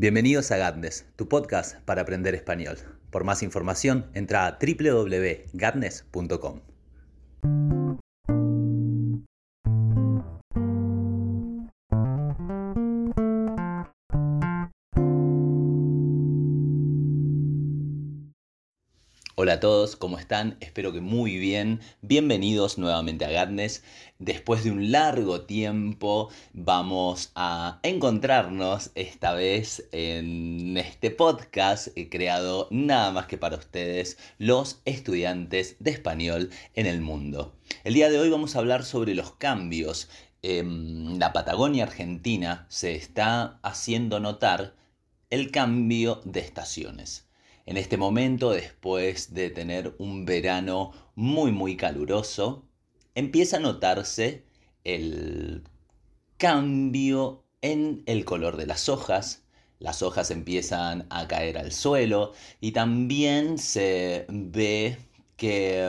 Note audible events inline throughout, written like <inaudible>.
Bienvenidos a Gatnes, tu podcast para aprender español. Por más información, entra a www.gatnes.com. todos, ¿cómo están? Espero que muy bien. Bienvenidos nuevamente a Gatnes. Después de un largo tiempo vamos a encontrarnos esta vez en este podcast creado nada más que para ustedes, los estudiantes de español en el mundo. El día de hoy vamos a hablar sobre los cambios. En la Patagonia Argentina se está haciendo notar el cambio de estaciones. En este momento, después de tener un verano muy muy caluroso, empieza a notarse el cambio en el color de las hojas. Las hojas empiezan a caer al suelo y también se ve que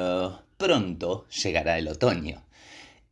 pronto llegará el otoño.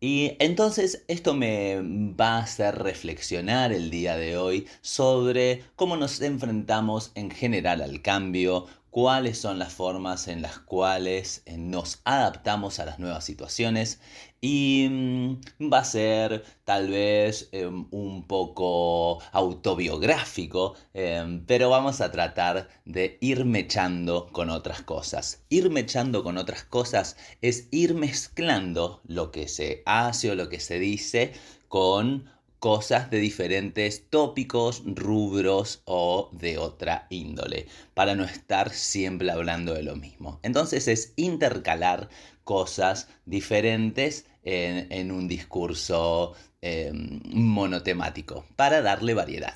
Y entonces esto me va a hacer reflexionar el día de hoy sobre cómo nos enfrentamos en general al cambio, cuáles son las formas en las cuales eh, nos adaptamos a las nuevas situaciones y mm, va a ser tal vez em, un poco autobiográfico, em, pero vamos a tratar de ir mechando con otras cosas. Ir mechando con otras cosas es ir mezclando lo que se hace o lo que se dice con cosas de diferentes tópicos, rubros o de otra índole, para no estar siempre hablando de lo mismo. Entonces es intercalar cosas diferentes en, un discurso em, monotemático, para darle variedad.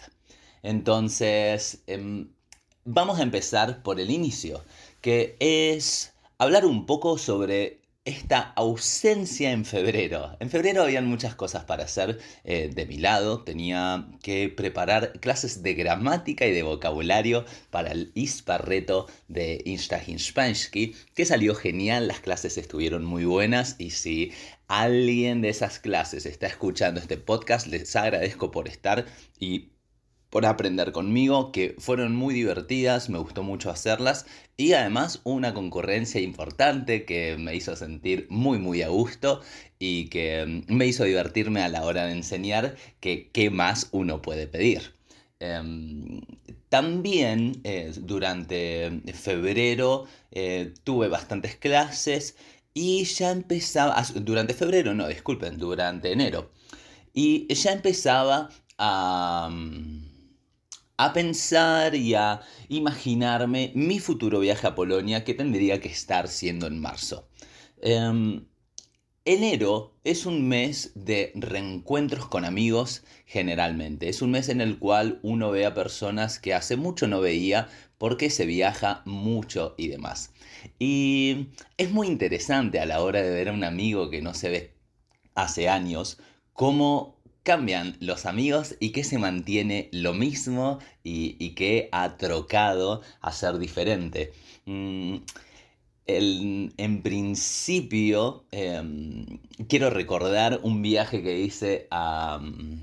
Entonces, em, vamos a empezar por el inicio, que es hablar un poco sobre esta ausencia en febrero. En febrero habían muchas cosas para hacer eh, de mi lado. Tenía que preparar clases de gramática y de vocabulario para el ISPA-reto de Insta-Hinspansky, que salió genial. Las clases estuvieron muy buenas y si alguien de esas clases está escuchando este podcast, les agradezco por estar y por aprender conmigo, que fueron muy divertidas, me gustó mucho hacerlas y además una concurrencia importante que me hizo sentir muy muy a gusto y que me hizo divertirme a la hora de enseñar que qué más uno puede pedir. Em, también eh, durante febrero eh, tuve bastantes clases y ya empezaba, durante febrero, no, disculpen, durante enero. Y ya empezaba a... Mm, a pensar y a imaginarme mi futuro viaje a Polonia que tendría que estar siendo en marzo. Em, enero es un mes de reencuentros con amigos generalmente. Es un mes en el cual uno ve a personas que hace mucho no veía porque se viaja mucho y demás. Y es muy interesante a la hora de ver a un amigo que no se ve hace años, cómo cambian los amigos y que se mantiene lo mismo y, que ha trocado a ser diferente. Mm, en principio, em, quiero recordar un viaje que hice a mm,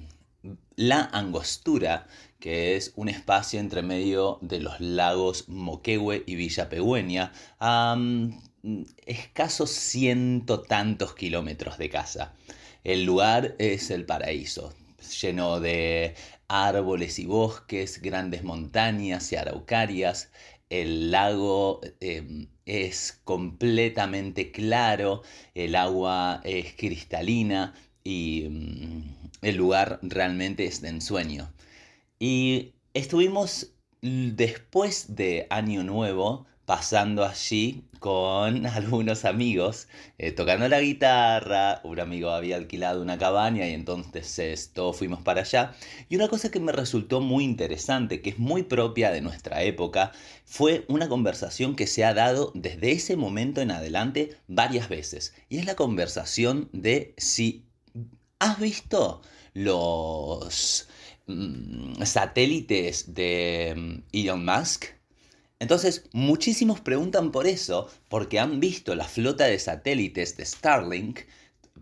La Angostura, que es un espacio entre medio de los lagos Moquehue y Villa Pegüeña, a mm, escasos ciento tantos kilómetros de casa. El lugar es el paraíso, lleno de árboles y bosques, grandes montañas y araucarias. El lago em, es completamente claro, el agua es cristalina y mm, el lugar realmente es de ensueño. Y estuvimos después de Año Nuevo pasando allí con <laughs> algunos amigos, eh, tocando la guitarra, un amigo había alquilado una cabaña y entonces todos fuimos para allá. Y una cosa que me resultó muy interesante, que es muy propia de nuestra época, fue una conversación que se ha dado desde ese momento en adelante varias veces. Y es la conversación de si has visto los mm, satélites de mm, Elon Musk entonces, muchísimos preguntan por eso, porque han visto la flota de satélites de Starlink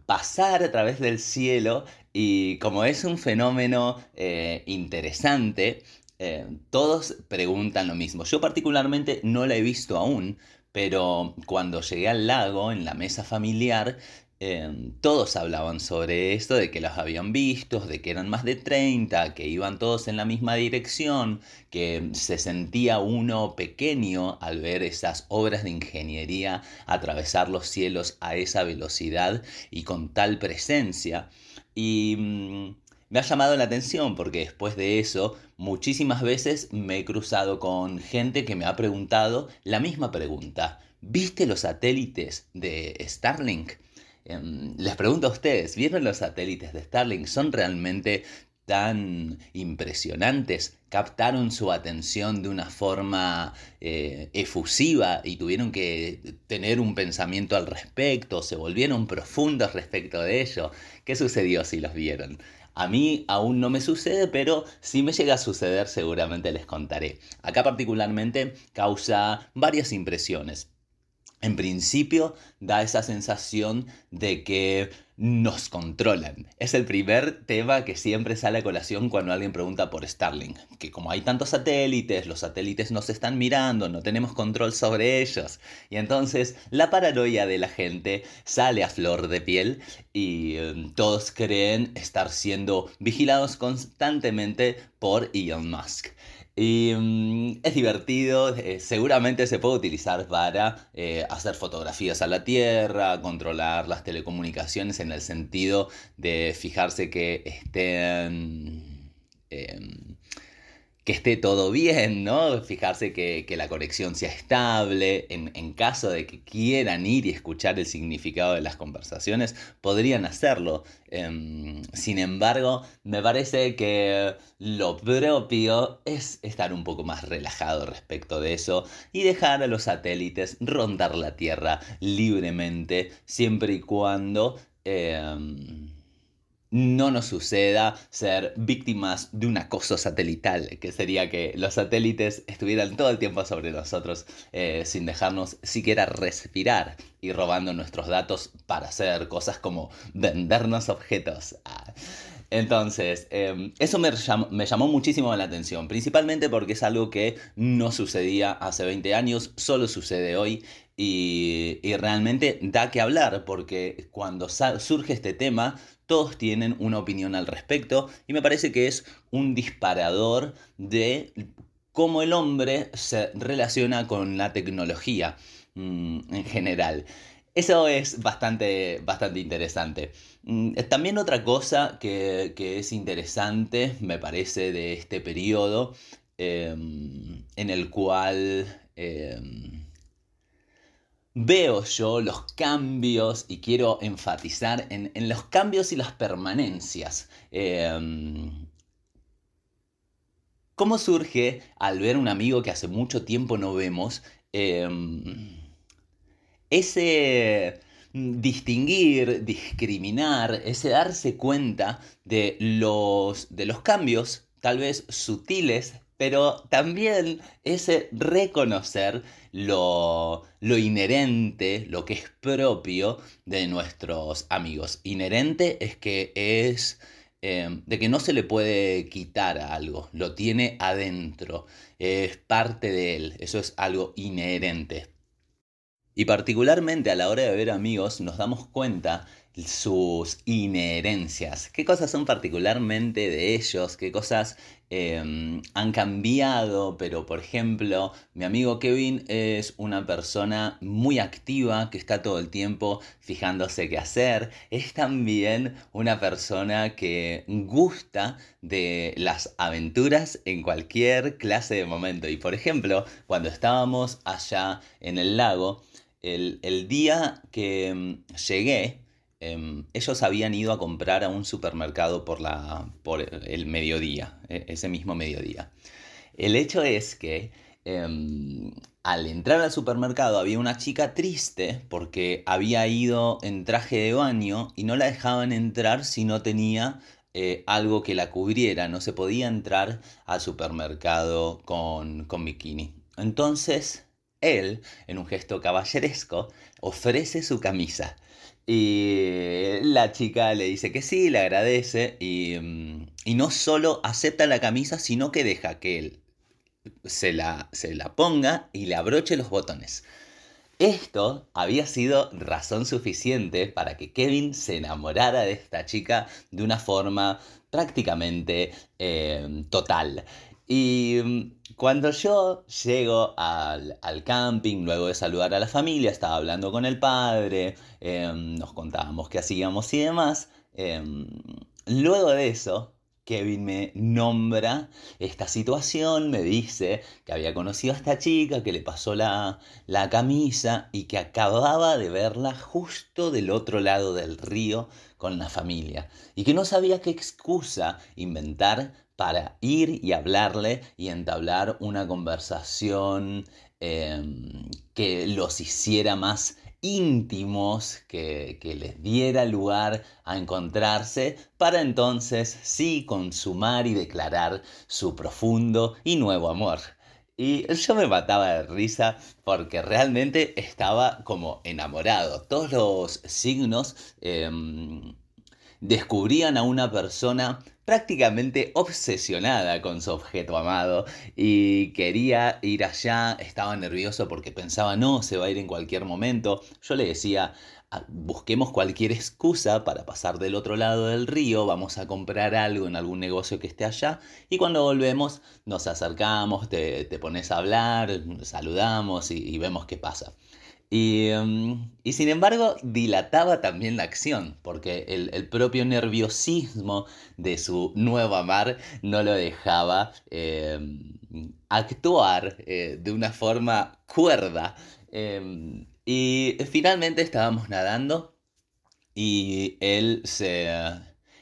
pasar a través del cielo y como es un fenómeno eh, interesante, eh, todos preguntan lo mismo. Yo particularmente no la he visto aún, pero cuando llegué al lago, en la mesa familiar, Em, todos hablaban sobre esto, de que los habían visto, de que eran más de 30, que iban todos en la misma dirección, que se sentía uno pequeño al ver esas obras de ingeniería atravesar los cielos a esa velocidad y con tal presencia. Y mm, me ha llamado la atención porque después de eso muchísimas veces me he cruzado con gente que me ha preguntado la misma pregunta. ¿Viste los satélites de Starlink? Em, les pregunto a ustedes, ¿vieron los satélites de Starlink? ¿Son realmente tan impresionantes? ¿Captaron su atención de una forma eh, efusiva y tuvieron que tener un pensamiento al respecto? ¿Se volvieron profundos respecto de ello? ¿Qué sucedió si los vieron? A mí aún no me sucede, pero si me llega a suceder seguramente les contaré. Acá particularmente causa varias impresiones. En principio da esa sensación de que nos controlan. Es el primer tema que siempre sale a colación cuando alguien pregunta por Starlink. Que como hay tantos satélites, los satélites nos están mirando, no tenemos control sobre ellos. Y entonces la paranoia de la gente sale a flor de piel y em, todos creen estar siendo vigilados constantemente por Elon Musk. Y mm, es divertido, eh, seguramente se puede utilizar para eh, hacer fotografías a la Tierra, controlar las telecomunicaciones en el sentido de fijarse que estén... Em, que esté todo bien, ¿no? Fijarse que, la conexión sea estable. En, caso de que quieran ir y escuchar el significado de las conversaciones, podrían hacerlo. Em, sin embargo, me parece que lo propio es estar un poco más relajado respecto de eso y dejar a los satélites rondar la Tierra libremente, siempre y cuando... Em, no nos suceda ser víctimas de un acoso satelital, que sería que los satélites estuvieran todo el tiempo sobre nosotros eh, sin dejarnos siquiera respirar y robando nuestros datos para hacer cosas como vendernos objetos. Ah. Entonces, em, eso me llamó, me llamó, muchísimo la atención, principalmente porque es algo que no sucedía hace 20 años, solo sucede hoy y, y realmente da que hablar, porque cuando surge este tema, todos tienen una opinión al respecto y me parece que es un disparador de cómo el hombre se relaciona con la tecnología mm, en general. Eso es bastante, bastante interesante. Mm, también otra cosa que, es interesante, me parece, de este periodo, em, en el cual em, veo yo los cambios y quiero enfatizar en, los cambios y las permanencias. Em, ¿Cómo surge al ver un amigo que hace mucho tiempo no vemos? ese mm, distinguir, discriminar, ese darse cuenta de los, de los cambios, tal vez sutiles, pero también ese reconocer lo, lo, inherente, lo que es propio de nuestros amigos. Inherente es que es em, de que no se le puede quitar algo, lo tiene adentro, es parte de él, eso es algo inherente. Y particularmente a la hora de ver amigos nos damos cuenta sus inherencias, qué cosas son particularmente de ellos, qué cosas em, han cambiado, pero por ejemplo, mi amigo Kevin es una persona muy activa que está todo el tiempo fijándose qué hacer, es también una persona que gusta de las aventuras en cualquier clase de momento. Y por ejemplo, cuando estábamos allá en el lago, el, día que mm, llegué, em, ellos habían ido a comprar a un supermercado por, la, por el mediodía, e, ese mismo mediodía. El hecho es que em, al entrar al supermercado había una chica triste porque había ido en traje de baño y no la dejaban entrar si no tenía eh, algo que la cubriera, no se podía entrar al supermercado con, con bikini. Entonces él, en un gesto caballeresco, ofrece su camisa. Y la chica le dice que sí, le agradece y, y no solo acepta la camisa, sino que deja que él se la, se la ponga y le abroche los botones. Esto había sido razón suficiente para que Kevin se enamorara de esta chica de una forma prácticamente eh, total. Y mm, cuando yo llego al, camping, luego de saludar a la familia, estaba hablando con el padre, em, nos contábamos qué hacíamos y demás. Em, luego de eso, Kevin me nombra esta situación, me dice que había conocido a esta chica, que le pasó la, la, camisa y que acababa de verla justo del otro lado del río con la familia. Y que no sabía qué excusa inventar para ir y hablarle y entablar una conversación em, que los hiciera más íntimos, que, que, les diera lugar a encontrarse, para entonces sí consumar y declarar su profundo y nuevo amor. Y yo me mataba de risa porque realmente estaba como enamorado. Todos los signos em, descubrían a una persona prácticamente obsesionada con su objeto amado y quería ir allá, estaba nervioso porque pensaba no, se va a ir en cualquier momento. Yo le decía, ah, busquemos cualquier excusa para pasar del otro lado del río, vamos a comprar algo en algún negocio que esté allá y cuando volvemos nos acercamos, te, pones a hablar, saludamos y vemos qué pasa. Em, y, sin embargo, dilataba también la acción, porque el, propio nerviosismo de su nuevo amar no lo dejaba em, actuar eh, de una forma cuerda. Em, y finalmente estábamos nadando y él se...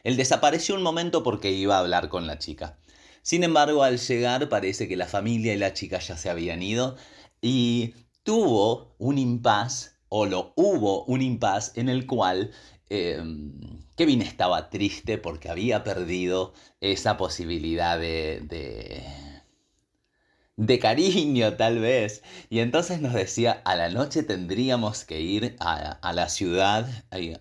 Él desapareció un momento porque iba a hablar con la chica. Sin embargo, al llegar parece que la familia y la chica ya se habían ido y tuvo un impas, o lo hubo un impas en el cual em, Kevin estaba triste porque había perdido esa posibilidad de, de, de, cariño tal vez. Y entonces nos decía, a la noche tendríamos que ir a, la ciudad,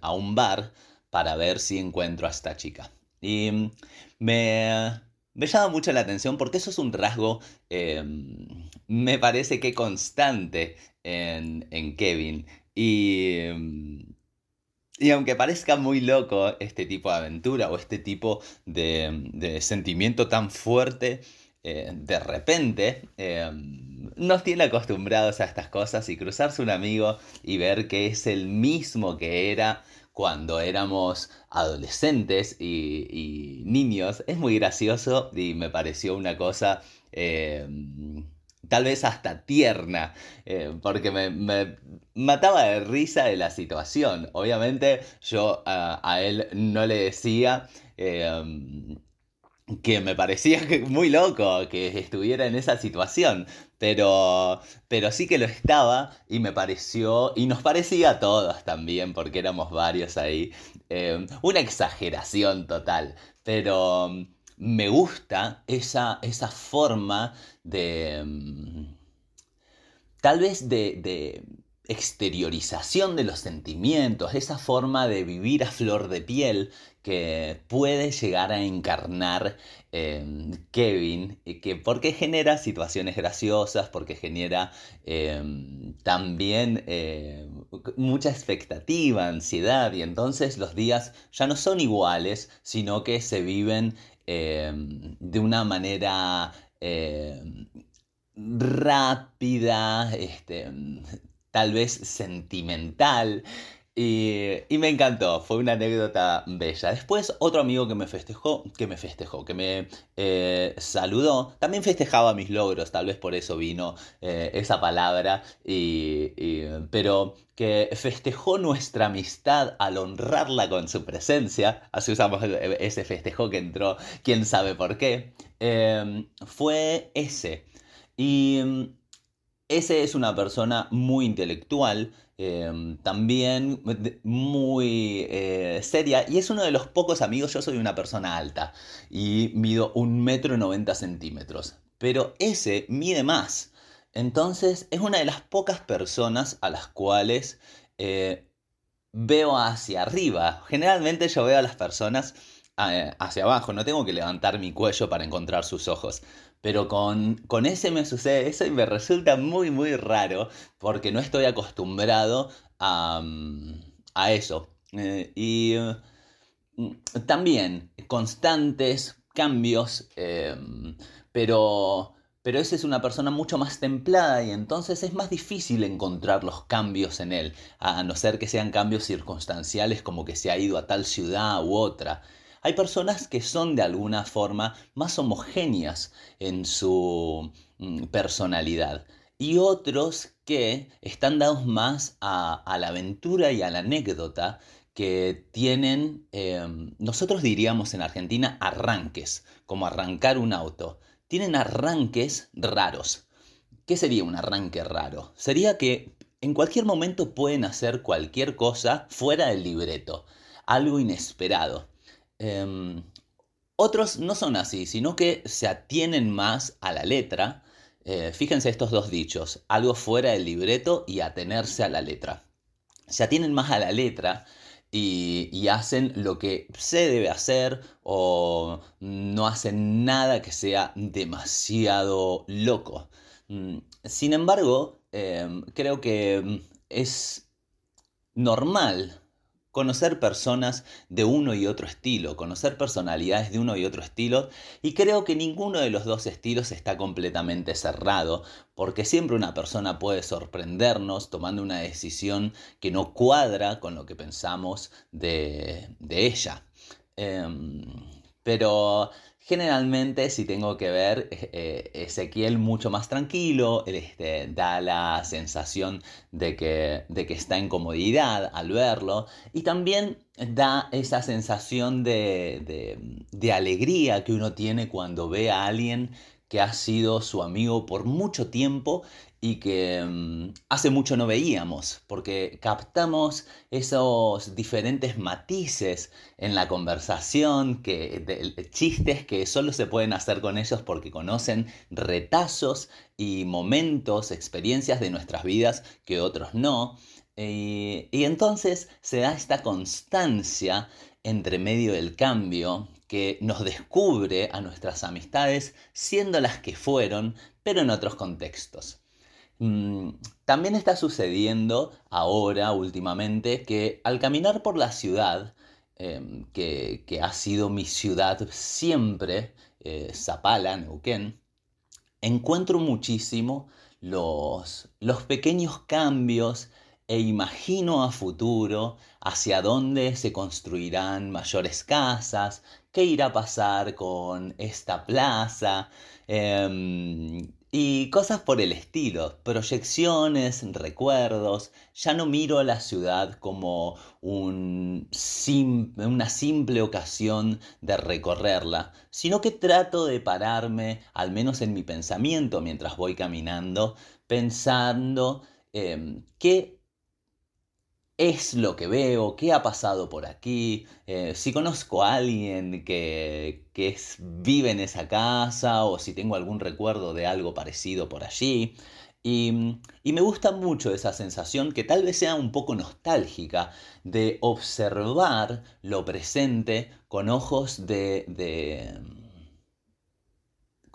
a un bar, para ver si encuentro a esta chica. Y me, me llama mucho la atención porque eso es un rasgo, em, me parece que constante en, Kevin. Y, em, y aunque parezca muy loco este tipo de aventura o este tipo de, sentimiento tan fuerte, eh, de repente em, nos tiene acostumbrados a estas cosas y cruzarse un amigo y ver que es el mismo que era cuando éramos adolescentes y, niños es muy gracioso y me pareció una cosa eh, tal vez hasta tierna, eh, porque me, mataba de risa de la situación. Obviamente yo a él no le decía... Eh, que me parecía <laughs> muy loco que estuviera en esa situación, pero, pero sí que lo estaba y me pareció, y nos parecía a todos también, porque éramos varios ahí, eh, una exageración total, pero mm, me gusta esa, esa forma de, mm, tal vez de exteriorización de los sentimientos, esa forma de vivir a flor de piel que puede llegar a encarnar em, Kevin, que porque genera situaciones graciosas, porque genera em, también em, mucha expectativa, ansiedad, y entonces los días ya no son iguales, sino que se viven de una manera rápida, este, tal vez sentimental. Y, me encantó, fue una anécdota bella. Después otro amigo que me festejó, que me festejó, que me eh, saludó, también festejaba mis logros, tal vez por eso vino eh, esa palabra, y, pero que festejó nuestra amistad al honrarla con su presencia, así usamos ese festejo que entró, quién sabe por qué, eh, fue ese. Y ese es una persona muy intelectual, em, también muy eh, seria y es uno de los pocos amigos, yo soy una persona alta y mido un metro noventa centímetros, pero ese mide más. Entonces es una de las pocas personas a las cuales eh, veo hacia arriba. Generalmente yo veo a las personas eh, hacia abajo, no tengo que levantar mi cuello para encontrar sus ojos. Pero con, con ese me sucede eso y me resulta muy, muy raro porque no estoy acostumbrado a, mm, a eso. Eh, y mm, también constantes cambios, em, pero, pero esa es una persona mucho más templada y entonces es más difícil encontrar los cambios en él, a no ser que sean cambios circunstanciales como que se ha ido a tal ciudad u otra. Hay personas que son de alguna forma más homogéneas en su mm, personalidad y otros que están dados más a, la aventura y a la anécdota que tienen, em, nosotros diríamos en Argentina, arranques, como arrancar un auto. Tienen arranques raros. ¿Qué sería un arranque raro? Sería que en cualquier momento pueden hacer cualquier cosa fuera del libreto, algo inesperado. Em, otros no son así, sino que se atienen más a la letra. Eh, fíjense estos dos dichos, algo fuera del libreto y atenerse a la letra. Se atienen más a la letra y, hacen lo que se debe hacer o no hacen nada que sea demasiado loco. Mm, sin embargo, em, creo que es normal conocer personas de uno y otro estilo, conocer personalidades de uno y otro estilo, y creo que ninguno de los dos estilos está completamente cerrado, porque siempre una persona puede sorprendernos tomando una decisión que no cuadra con lo que pensamos de, ella. Em, pero Generalmente, si tengo que ver, eh, Ezequiel mucho más tranquilo, este, da la sensación de que, está en comodidad al verlo y también da esa sensación de alegría que uno tiene cuando ve a alguien que ha sido su amigo por mucho tiempo y que mm, hace mucho no veíamos, porque captamos esos diferentes matices en la conversación, que, chistes que solo se pueden hacer con ellos porque conocen retazos y momentos, experiencias de nuestras vidas que otros no. y entonces se da esta constancia entre medio del cambio que nos descubre a nuestras amistades siendo las que fueron, pero en otros contextos. Mm, también está sucediendo ahora, últimamente, que al caminar por la ciudad, em, que, ha sido mi ciudad siempre, eh, Zapala, Neuquén, encuentro muchísimo los, los pequeños cambios e imagino a futuro hacia dónde se construirán mayores casas, qué irá a pasar con esta plaza em, y cosas por el estilo, proyecciones, recuerdos. Ya no miro a la ciudad como un una simple ocasión de recorrerla, sino que trato de pararme, al menos en mi pensamiento mientras voy caminando, pensando eh, qué es lo que veo, qué ha pasado por aquí, eh, si conozco a alguien que, que vive en esa casa o si tengo algún recuerdo de algo parecido por allí. Y, me gusta mucho esa sensación que tal vez sea un poco nostálgica de observar lo presente con ojos de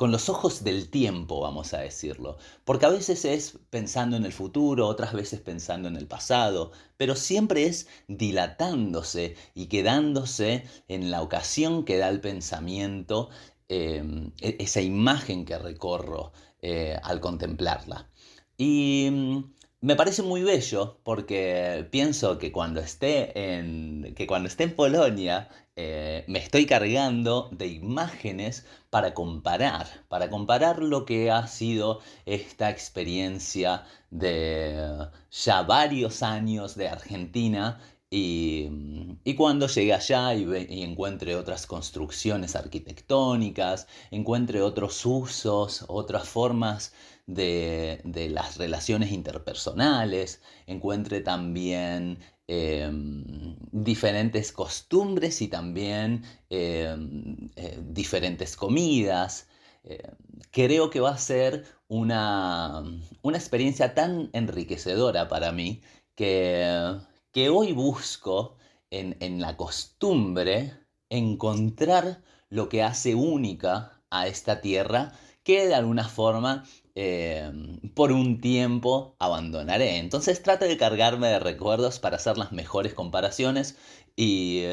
con los ojos del tiempo, vamos a decirlo. Porque a veces es pensando en el futuro, otras veces pensando en el pasado, pero siempre es dilatándose y quedándose en la ocasión que da el pensamiento, em, e-, esa imagen que recorro eh, al contemplarla. Y mm, me parece muy bello porque pienso que cuando esté en, que cuando esté en Polonia eh, me estoy cargando de imágenes para comparar, para comparar lo que ha sido esta experiencia de ya varios años de Argentina y, cuando llegue allá y, y, encuentre otras construcciones arquitectónicas, encuentre otros usos, otras formas de, las relaciones interpersonales, encuentre también em, diferentes costumbres y también em, eh, diferentes comidas. Eh, creo que va a ser una, una, experiencia tan enriquecedora para mí que, que hoy busco en, en la costumbre encontrar lo que hace única a esta tierra que de alguna forma eh, por un tiempo abandonaré. Entonces trato de cargarme de recuerdos para hacer las mejores comparaciones y,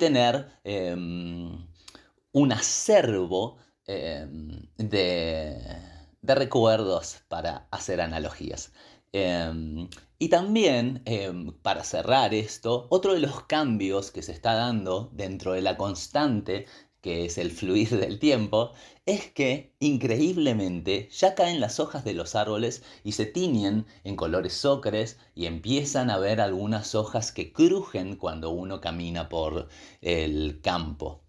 tener em, un acervo em, de, de, recuerdos para hacer analogías. Em, y también, para cerrar esto, otro de los cambios que se está dando dentro de la constante que es el fluir del tiempo, es que increíblemente ya caen las hojas de los árboles y se tiñen en colores ocres y empiezan a ver algunas hojas que crujen cuando uno camina por el campo.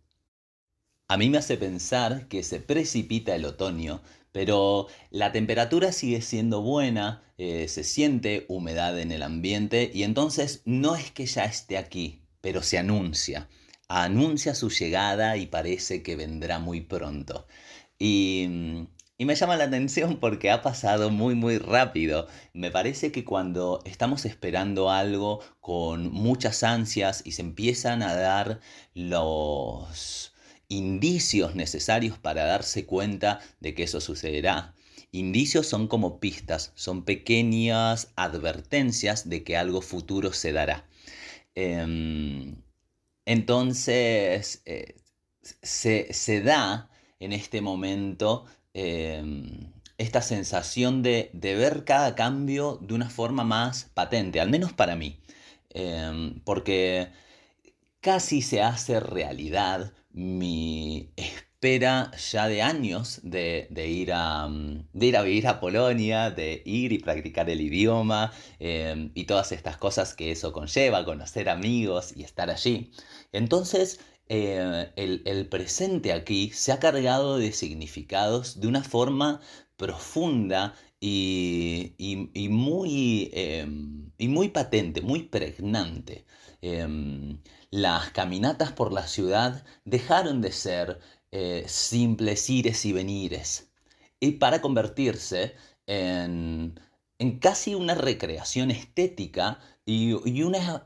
A mí me hace pensar que se precipita el otoño, pero la temperatura sigue siendo buena, eh, se siente humedad en el ambiente y entonces no es que ya esté aquí, pero se anuncia anuncia su llegada y parece que vendrá muy pronto. Y, me llama la atención porque ha pasado muy muy rápido. Me parece que cuando estamos esperando algo con muchas ansias y se empiezan a dar los indicios necesarios para darse cuenta de que eso sucederá. Indicios son como pistas, son pequeñas advertencias de que algo futuro se dará. Em, entonces, eh, se, da en este momento em, esta sensación de, ver cada cambio de una forma más patente, al menos para mí, em, porque casi se hace realidad mi espera ya de años de, ir a, de ir a vivir a Polonia, de ir y practicar el idioma em, y todas estas cosas que eso conlleva, conocer amigos y estar allí. Entonces, eh, el, presente aquí se ha cargado de significados de una forma profunda y, muy, em, y muy patente, muy pregnante. Em, las caminatas por la ciudad dejaron de ser eh, simples ires y venires y para convertirse en, en casi una recreación estética y, una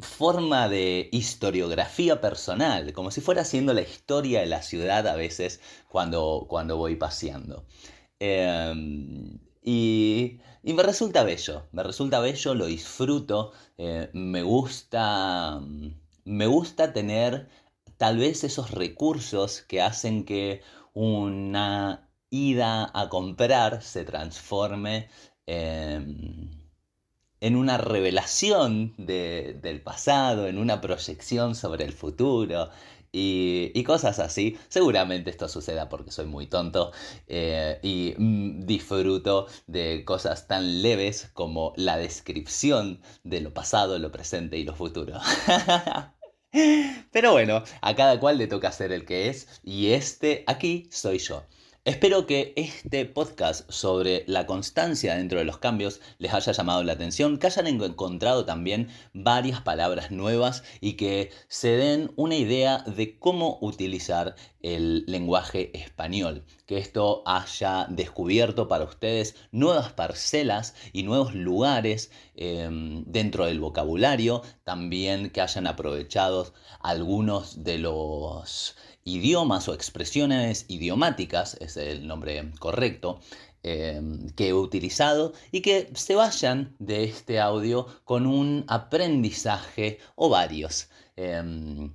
forma de historiografía personal, como si fuera haciendo la historia de la ciudad a veces cuando, cuando voy paseando. Em, y, me resulta bello, me resulta bello, lo disfruto, eh, me gusta, me gusta tener tal vez esos recursos que hacen que una ida a comprar se transforme en en una revelación del pasado, en una proyección sobre el futuro y, cosas así. Seguramente esto suceda porque soy muy tonto eh, y mm, disfruto de cosas tan leves como la descripción de lo pasado, lo presente y lo futuro. <laughs> Pero bueno, a cada cual le toca ser el que es y este aquí soy yo. Espero que este podcast sobre la constancia dentro de los cambios les haya llamado la atención, que hayan encontrado también varias palabras nuevas y que se den una idea de cómo utilizar el lenguaje español, que esto haya descubierto para ustedes nuevas parcelas y nuevos lugares em, dentro del vocabulario, también que hayan aprovechado algunos de los idiomas o expresiones idiomáticas, es el nombre correcto, em, que he utilizado y que se vayan de este audio con un aprendizaje o varios. Em,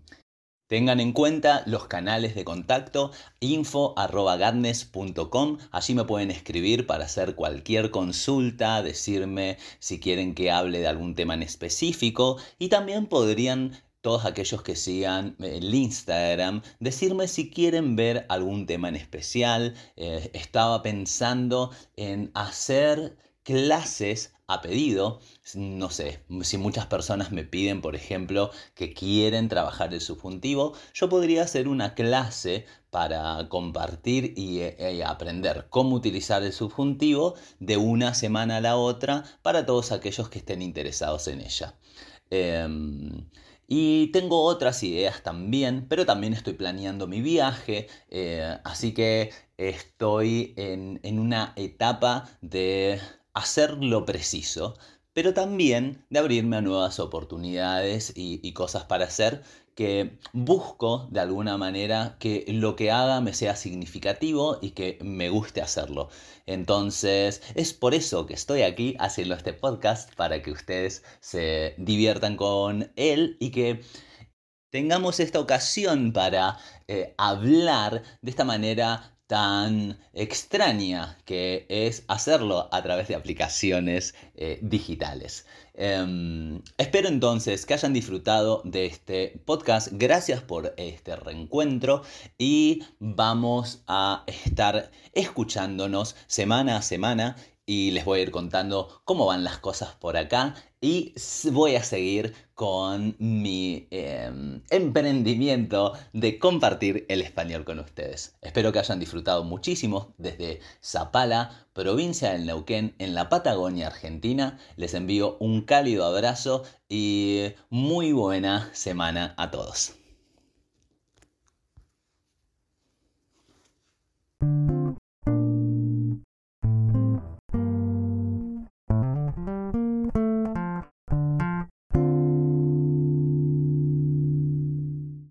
tengan en cuenta los canales de contacto info.gadnes.com. Allí me pueden escribir para hacer cualquier consulta, decirme si quieren que hable de algún tema en específico y también podrían todos aquellos que sigan el Instagram, decirme si quieren ver algún tema en especial. Eh, estaba pensando en hacer clases a pedido. No sé, si muchas personas me piden, por ejemplo, que quieren trabajar el subjuntivo, yo podría hacer una clase para compartir y, eh, aprender cómo utilizar el subjuntivo de una semana a la otra para todos aquellos que estén interesados en ella. Em, y tengo otras ideas también, pero también estoy planeando mi viaje, eh, así que estoy en, una etapa de hacer lo preciso pero también de abrirme a nuevas oportunidades y, cosas para hacer que busco de alguna manera que lo que haga me sea significativo y que me guste hacerlo. Entonces es por eso que estoy aquí haciendo este podcast para que ustedes se diviertan con él y que tengamos esta ocasión para eh, hablar de esta manera tan extraña que es hacerlo a través de aplicaciones eh, digitales. Em, espero entonces que hayan disfrutado de este podcast. Gracias por este reencuentro y vamos a estar escuchándonos semana a semana y les voy a ir contando cómo van las cosas por acá y voy a seguir con mi em, emprendimiento de compartir el español con ustedes. Espero que hayan disfrutado muchísimo desde Zapala, provincia del Neuquén, en la Patagonia Argentina. Les envío un cálido abrazo y muy buena semana a todos.